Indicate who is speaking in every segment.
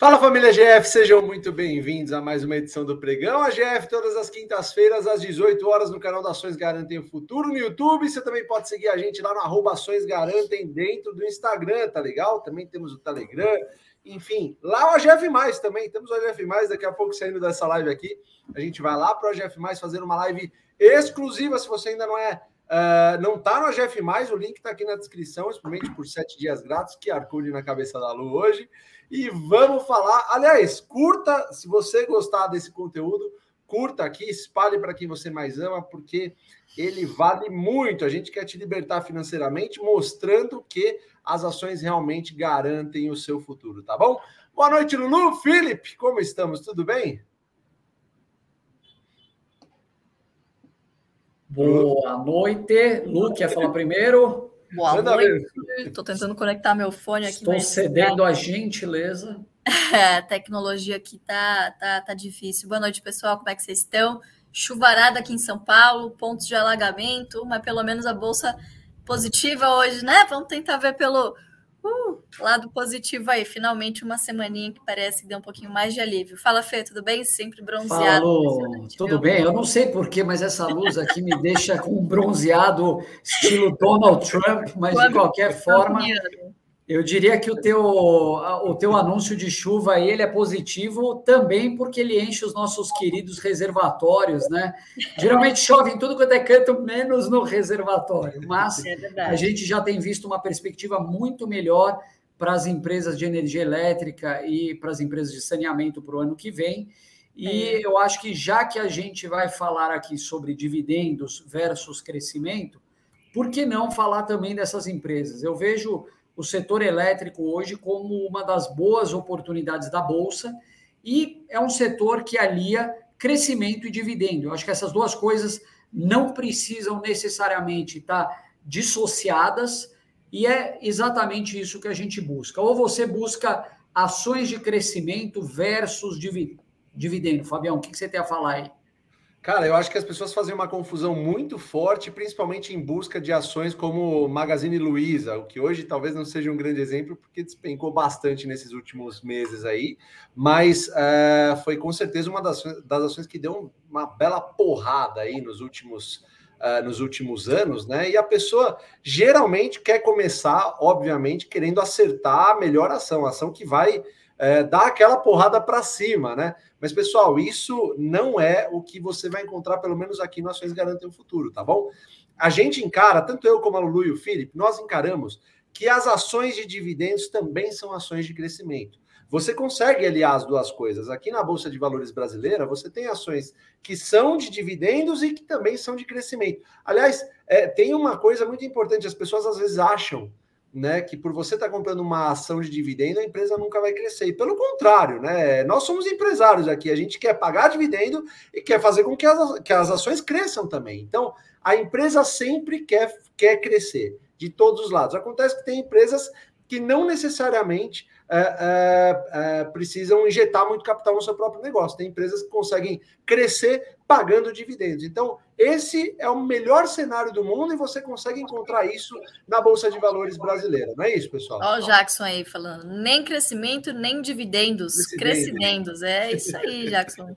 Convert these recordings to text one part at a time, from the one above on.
Speaker 1: Fala família GF, sejam muito bem-vindos a mais uma edição do Pregão. A GF todas as quintas-feiras às 18 horas no canal da Ações Garantem o Futuro no YouTube. Você também pode seguir a gente lá no arroba Ações Garantem dentro do Instagram, tá legal? Também temos o Telegram. Enfim, lá o AGF Mais também. Temos o AGF Mais daqui a pouco saindo dessa live aqui. A gente vai lá para o AGF Mais fazer uma live exclusiva. Se você ainda não é Uh, não está no AGF, o link está aqui na descrição, experimente por sete dias grátis, que arcunde na cabeça da Lu hoje. E vamos falar. Aliás, curta, se você gostar desse conteúdo, curta aqui, espalhe para quem você mais ama, porque ele vale muito. A gente quer te libertar financeiramente, mostrando que as ações realmente garantem o seu futuro, tá bom? Boa noite, Lulu. Felipe, como estamos? Tudo bem?
Speaker 2: Boa noite. Lu, quer falar primeiro?
Speaker 3: Boa noite. Estou tentando conectar meu fone aqui.
Speaker 2: Estou cedendo a gentileza.
Speaker 3: É, a tecnologia aqui tá, tá, tá difícil. Boa noite, pessoal. Como é que vocês estão? Chuvarada aqui em São Paulo, pontos de alagamento, mas pelo menos a bolsa positiva hoje, né? Vamos tentar ver pelo uh, lado positivo aí. Finalmente uma semaninha que parece que deu um pouquinho mais de alívio. Fala, Fê, tudo bem? Sempre bronzeado.
Speaker 2: Fala, tudo viu? bem? Eu não sei porquê, mas essa luz aqui me deixa com um bronzeado estilo Donald Trump, mas de qualquer forma. Eu diria que o teu, o teu anúncio de chuva ele é positivo também porque ele enche os nossos queridos reservatórios, né? Geralmente chove em tudo quanto é canto, menos no reservatório. Mas é a gente já tem visto uma perspectiva muito melhor para as empresas de energia elétrica e para as empresas de saneamento para o ano que vem. E é. eu acho que já que a gente vai falar aqui sobre dividendos versus crescimento, por que não falar também dessas empresas? Eu vejo o setor elétrico hoje como uma das boas oportunidades da Bolsa e é um setor que alia crescimento e dividendo. Eu acho que essas duas coisas não precisam necessariamente estar dissociadas e é exatamente isso que a gente busca. Ou você busca ações de crescimento versus dividendo. Fabião, o que você tem a falar aí?
Speaker 1: Cara, eu acho que as pessoas fazem uma confusão muito forte, principalmente em busca de ações como Magazine Luiza, o que hoje talvez não seja um grande exemplo, porque despencou bastante nesses últimos meses aí, mas uh, foi com certeza uma das, das ações que deu uma bela porrada aí nos últimos, uh, nos últimos anos, né? E a pessoa geralmente quer começar, obviamente, querendo acertar a melhor ação, a ação que vai é, dar aquela porrada para cima, né? Mas, pessoal, isso não é o que você vai encontrar, pelo menos aqui no Ações Garantem o Futuro, tá bom? A gente encara, tanto eu como a Lulu e o Felipe, nós encaramos que as ações de dividendos também são ações de crescimento. Você consegue aliar as duas coisas. Aqui na Bolsa de Valores brasileira, você tem ações que são de dividendos e que também são de crescimento. Aliás, é, tem uma coisa muito importante: as pessoas às vezes acham né, que por você estar tá comprando uma ação de dividendo, a empresa nunca vai crescer. E pelo contrário, né? Nós somos empresários aqui, a gente quer pagar dividendo e quer fazer com que as, que as ações cresçam também. Então, a empresa sempre quer, quer crescer, de todos os lados. Acontece que tem empresas que não necessariamente é, é, é, precisam injetar muito capital no seu próprio negócio. Tem empresas que conseguem crescer pagando dividendos. Então, esse é o melhor cenário do mundo e você consegue encontrar isso na Bolsa de Valores brasileira. Não é isso, pessoal?
Speaker 3: Olha o Jackson aí falando, nem crescimento, nem dividendos, crescimentos. É isso aí, Jackson.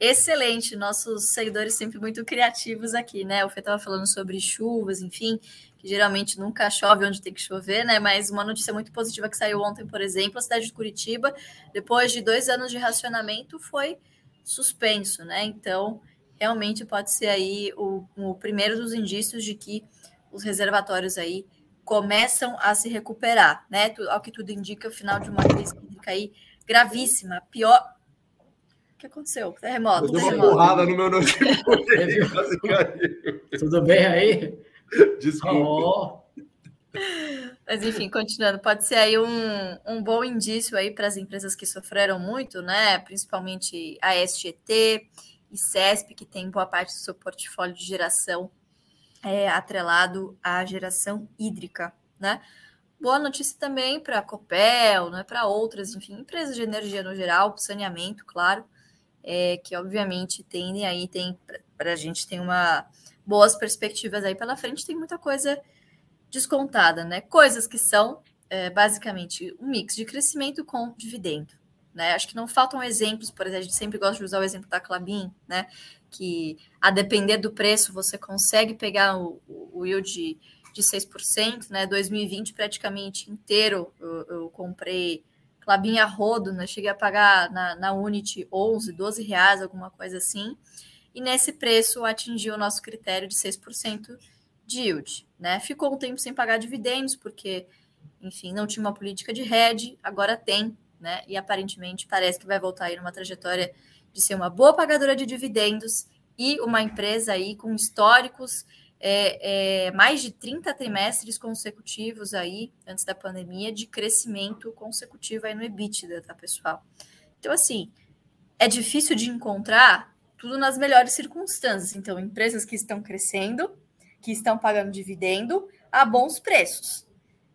Speaker 3: Excelente, nossos seguidores sempre muito criativos aqui, né? O Fê estava falando sobre chuvas, enfim, que geralmente nunca chove onde tem que chover, né? Mas uma notícia muito positiva que saiu ontem, por exemplo, a cidade de Curitiba, depois de dois anos de racionamento, foi suspenso, né? Então, realmente pode ser aí o, o primeiro dos indícios de que os reservatórios aí começam a se recuperar, né? Ao que tudo indica, o final de uma crise hídrica aí gravíssima, pior. O que aconteceu? Terremoto.
Speaker 1: Eu dei uma porrada no meu notebook.
Speaker 2: Tudo bem aí?
Speaker 1: Desculpa. Oh.
Speaker 3: Mas enfim, continuando, pode ser aí um, um bom indício aí para as empresas que sofreram muito, né? Principalmente a SGT e CESP, que tem boa parte do seu portfólio de geração é, atrelado à geração hídrica, né? Boa notícia também para a Copel, né, para outras, enfim, empresas de energia no geral, saneamento, claro, é, que obviamente tendem aí, tem para a gente tem uma boas perspectivas aí pela frente, tem muita coisa descontada, né? Coisas que são é, basicamente um mix de crescimento com dividendo, Né? Acho que não faltam exemplos, por exemplo, a gente sempre gosta de usar o exemplo da Clabin, né? que a depender do preço você consegue pegar o, o yield de, de 6%, né? 2020 praticamente inteiro eu, eu comprei Clabin a rodo, né? cheguei a pagar na, na Unity 11, 12 reais, alguma coisa assim, e nesse preço atingiu o nosso critério de 6% de yield, né? Ficou um tempo sem pagar dividendos, porque, enfim, não tinha uma política de hedge, agora tem, né? E aparentemente parece que vai voltar aí numa trajetória de ser uma boa pagadora de dividendos e uma empresa aí com históricos é, é, mais de 30 trimestres consecutivos aí, antes da pandemia, de crescimento consecutivo aí no EBITDA, tá, pessoal? Então, assim, é difícil de encontrar tudo nas melhores circunstâncias. Então, empresas que estão crescendo, que estão pagando dividendo a bons preços.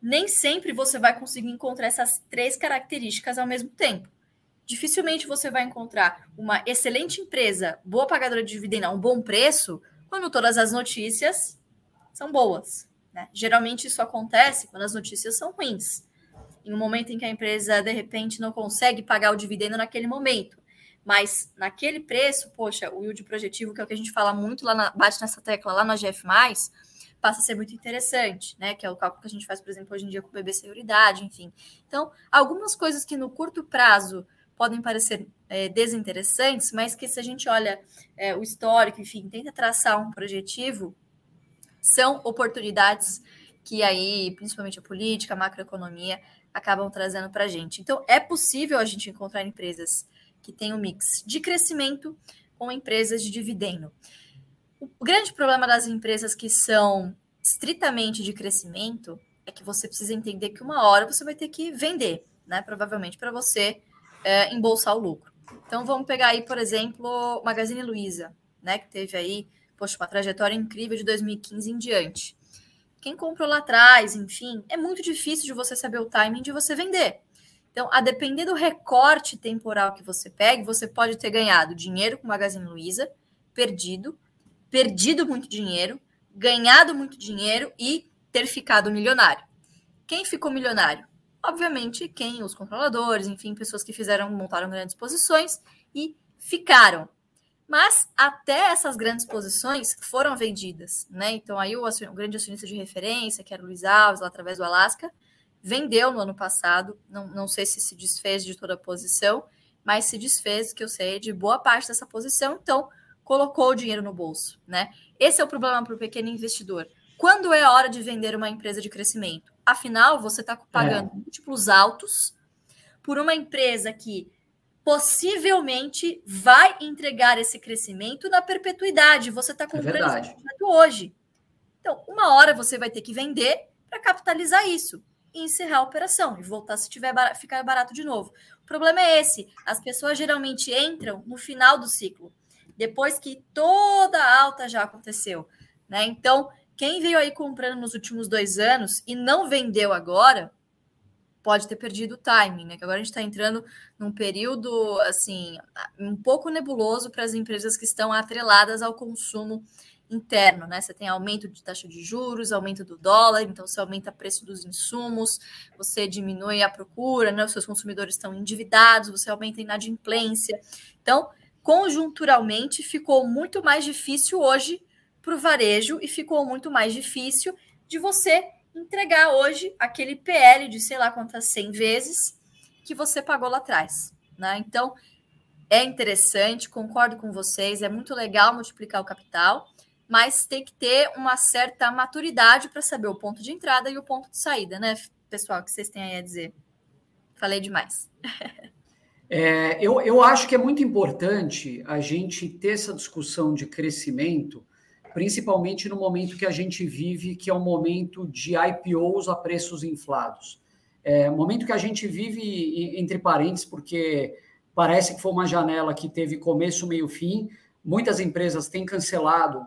Speaker 3: Nem sempre você vai conseguir encontrar essas três características ao mesmo tempo. Dificilmente você vai encontrar uma excelente empresa, boa pagadora de dividendo a um bom preço, quando todas as notícias são boas. Né? Geralmente isso acontece quando as notícias são ruins. Em um momento em que a empresa, de repente, não consegue pagar o dividendo naquele momento. Mas naquele preço, poxa, o yield projetivo, que é o que a gente fala muito lá, na, bate nessa tecla lá na GF+, passa a ser muito interessante, né? Que é o cálculo que a gente faz, por exemplo, hoje em dia com o BB Seguridade, enfim. Então, algumas coisas que no curto prazo podem parecer é, desinteressantes, mas que se a gente olha é, o histórico, enfim, tenta traçar um projetivo, são oportunidades que aí, principalmente a política, a macroeconomia, acabam trazendo para a gente. Então, é possível a gente encontrar empresas que têm um mix de crescimento com empresas de dividendo. O grande problema das empresas que são estritamente de crescimento é que você precisa entender que uma hora você vai ter que vender, né? Provavelmente para você é, embolsar o lucro. Então vamos pegar aí, por exemplo, Magazine Luiza, né? Que teve aí, poxa, uma trajetória incrível de 2015 em diante. Quem comprou lá atrás, enfim, é muito difícil de você saber o timing de você vender. Então, a depender do recorte temporal que você pegue, você pode ter ganhado dinheiro com Magazine Luiza, perdido, perdido muito dinheiro, ganhado muito dinheiro e ter ficado milionário. Quem ficou milionário? Obviamente, quem? Os controladores, enfim, pessoas que fizeram, montaram grandes posições e ficaram. Mas até essas grandes posições foram vendidas, né? Então aí o, o grande acionista de referência, que era o Luiz Alves, lá através do Alasca, vendeu no ano passado. Não, não sei se se desfez de toda a posição, mas se desfez, que eu sei, de boa parte dessa posição. Então, colocou o dinheiro no bolso, né? Esse é o problema para o pequeno investidor. Quando é a hora de vender uma empresa de crescimento? Afinal, você está pagando é. múltiplos altos por uma empresa que possivelmente vai entregar esse crescimento na perpetuidade. Você está é comprando é esse hoje. Então, uma hora você vai ter que vender para capitalizar isso e encerrar a operação e voltar se tiver bar ficar barato de novo. O problema é esse: as pessoas geralmente entram no final do ciclo depois que toda a alta já aconteceu. Né? Então, quem veio aí comprando nos últimos dois anos e não vendeu agora, pode ter perdido o timing, né? Que agora a gente está entrando num período assim um pouco nebuloso para as empresas que estão atreladas ao consumo interno, né? Você tem aumento de taxa de juros, aumento do dólar, então você aumenta o preço dos insumos, você diminui a procura, né? Os seus consumidores estão endividados, você aumenta a inadimplência. Então, conjunturalmente ficou muito mais difícil hoje para o varejo e ficou muito mais difícil de você entregar hoje aquele PL de sei lá quantas 100 vezes que você pagou lá atrás. Né? Então, é interessante, concordo com vocês, é muito legal multiplicar o capital, mas tem que ter uma certa maturidade para saber o ponto de entrada e o ponto de saída, né, pessoal? O que vocês têm aí a dizer? Falei demais.
Speaker 2: É, eu, eu acho que é muito importante a gente ter essa discussão de crescimento, principalmente no momento que a gente vive, que é um momento de IPOs a preços inflados. É momento que a gente vive, entre parênteses, porque parece que foi uma janela que teve começo, meio, fim. Muitas empresas têm cancelado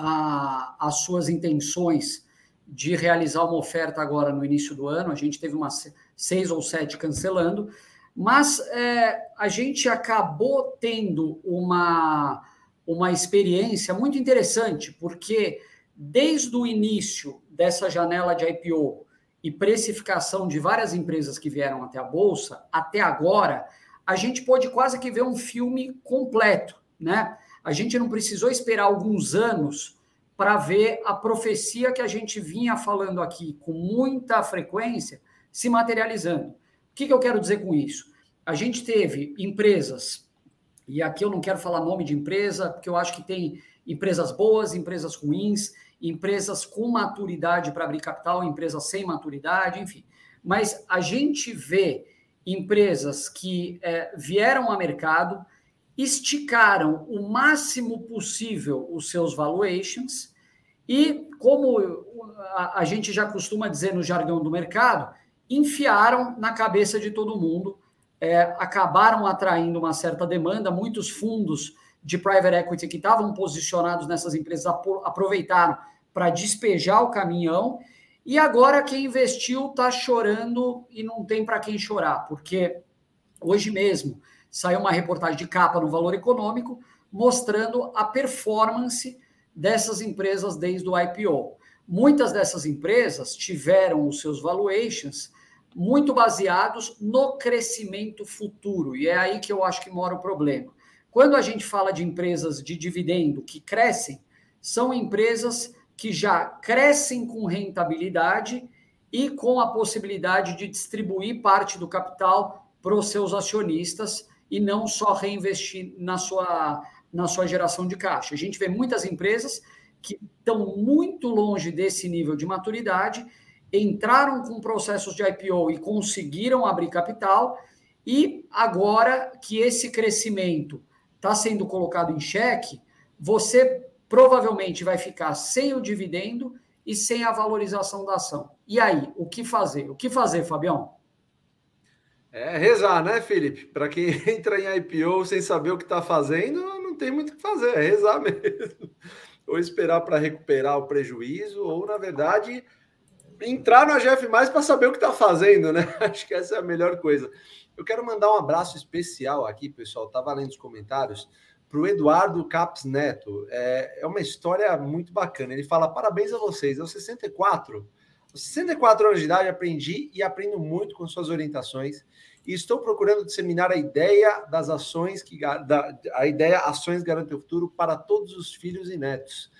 Speaker 2: a, as suas intenções de realizar uma oferta agora no início do ano. A gente teve umas seis ou sete cancelando. Mas é, a gente acabou tendo uma, uma experiência muito interessante, porque desde o início dessa janela de IPO e precificação de várias empresas que vieram até a Bolsa, até agora, a gente pode quase que ver um filme completo, né? A gente não precisou esperar alguns anos para ver a profecia que a gente vinha falando aqui com muita frequência se materializando. O que, que eu quero dizer com isso? A gente teve empresas, e aqui eu não quero falar nome de empresa, porque eu acho que tem empresas boas, empresas ruins, empresas com maturidade para abrir capital, empresas sem maturidade, enfim. Mas a gente vê empresas que é, vieram ao mercado, esticaram o máximo possível os seus valuations e, como a, gente já costuma dizer no jargão do mercado, enfiaram na cabeça de todo mundo, é, acabaram atraindo uma certa demanda, muitos fundos de private equity que estavam posicionados nessas empresas aproveitaram para despejar o caminhão. E agora quem investiu está chorando e não tem para quem chorar, porque hoje mesmo saiu uma reportagem de capa no Valor Econômico mostrando a performance dessas empresas desde o IPO. Muitas dessas empresas tiveram os seus valuations muito baseados no crescimento futuro, e é aí que eu acho que mora o problema. Quando a gente fala de empresas de dividendo que crescem, são empresas que já crescem com rentabilidade e com a possibilidade de distribuir parte do capital para os seus acionistas e não só reinvestir na sua, na sua geração de caixa. A gente vê muitas empresas que estão muito longe desse nível de maturidade, entraram com processos de IPO e conseguiram abrir capital, e agora que esse crescimento está sendo colocado em xeque, você provavelmente vai ficar sem o dividendo e sem a valorização da ação. E aí, o que fazer? O que fazer, Fabião?
Speaker 1: É rezar, né, Felipe? Para quem entra em IPO sem saber o que está fazendo, não tem muito o que fazer, é rezar mesmo. Ou esperar para recuperar o prejuízo, ou, na verdade, entrar no AGF mais para saber o que está fazendo, né? Acho que essa é a melhor coisa. Eu quero mandar um abraço especial aqui, pessoal. Estava lendo os comentários para o Eduardo Caps Neto. É, é uma história muito bacana. Ele fala: parabéns a vocês. Aos 64, aos 64 anos de idade, aprendi e aprendo muito com suas orientações. E estou procurando disseminar a ideia das ações que da, a ideia ações garantem o futuro para todos os filhos e netos.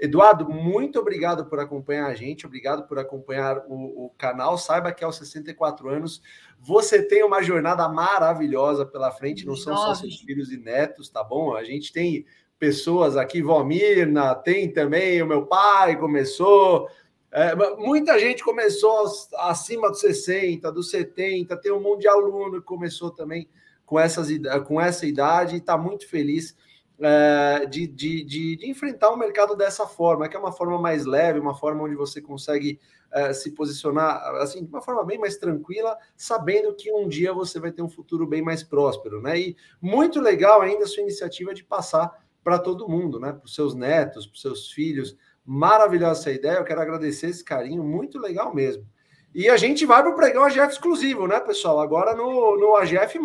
Speaker 1: Eduardo, muito obrigado por acompanhar a gente, obrigado por acompanhar o, o, canal. Saiba que aos 64 anos você tem uma jornada maravilhosa pela frente, não são só seus filhos e netos, tá bom? A gente tem pessoas aqui, Valmirna, tem também o meu pai começou. É, muita gente começou acima dos 60, dos 70, tem um monte de aluno que começou também com, essas, com essa idade e está muito feliz é, de, de, de, de, enfrentar o mercado dessa forma, que é uma forma mais leve, uma forma onde você consegue é, se posicionar assim de uma forma bem mais tranquila, sabendo que um dia você vai ter um futuro bem mais próspero, né? E muito legal ainda a sua iniciativa de passar para todo mundo, né? Para os seus netos, para os seus filhos. Maravilhosa ideia, eu quero agradecer esse carinho, muito legal mesmo. E a gente vai para o pregão AGF exclusivo, né, pessoal? Agora no, no AGF.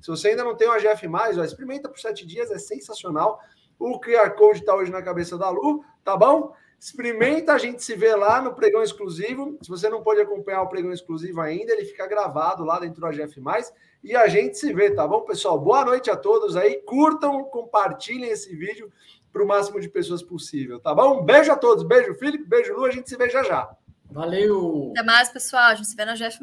Speaker 1: Se você ainda não tem o AGF, ó, experimenta por sete dias, é sensacional. O QR Code está hoje na cabeça da Lu, tá bom? Experimenta, a gente se vê lá no pregão exclusivo. Se você não pode acompanhar o pregão exclusivo ainda, ele fica gravado lá dentro do AGF. E a gente se vê, tá bom, pessoal? Boa noite a todos aí. Curtam, compartilhem esse vídeo para o máximo de pessoas possível, tá bom? Um beijo a todos. Beijo, Felipe. Beijo, Lu. A gente se vê já já.
Speaker 2: Valeu!
Speaker 3: Até mais, pessoal. A gente se vê na GF.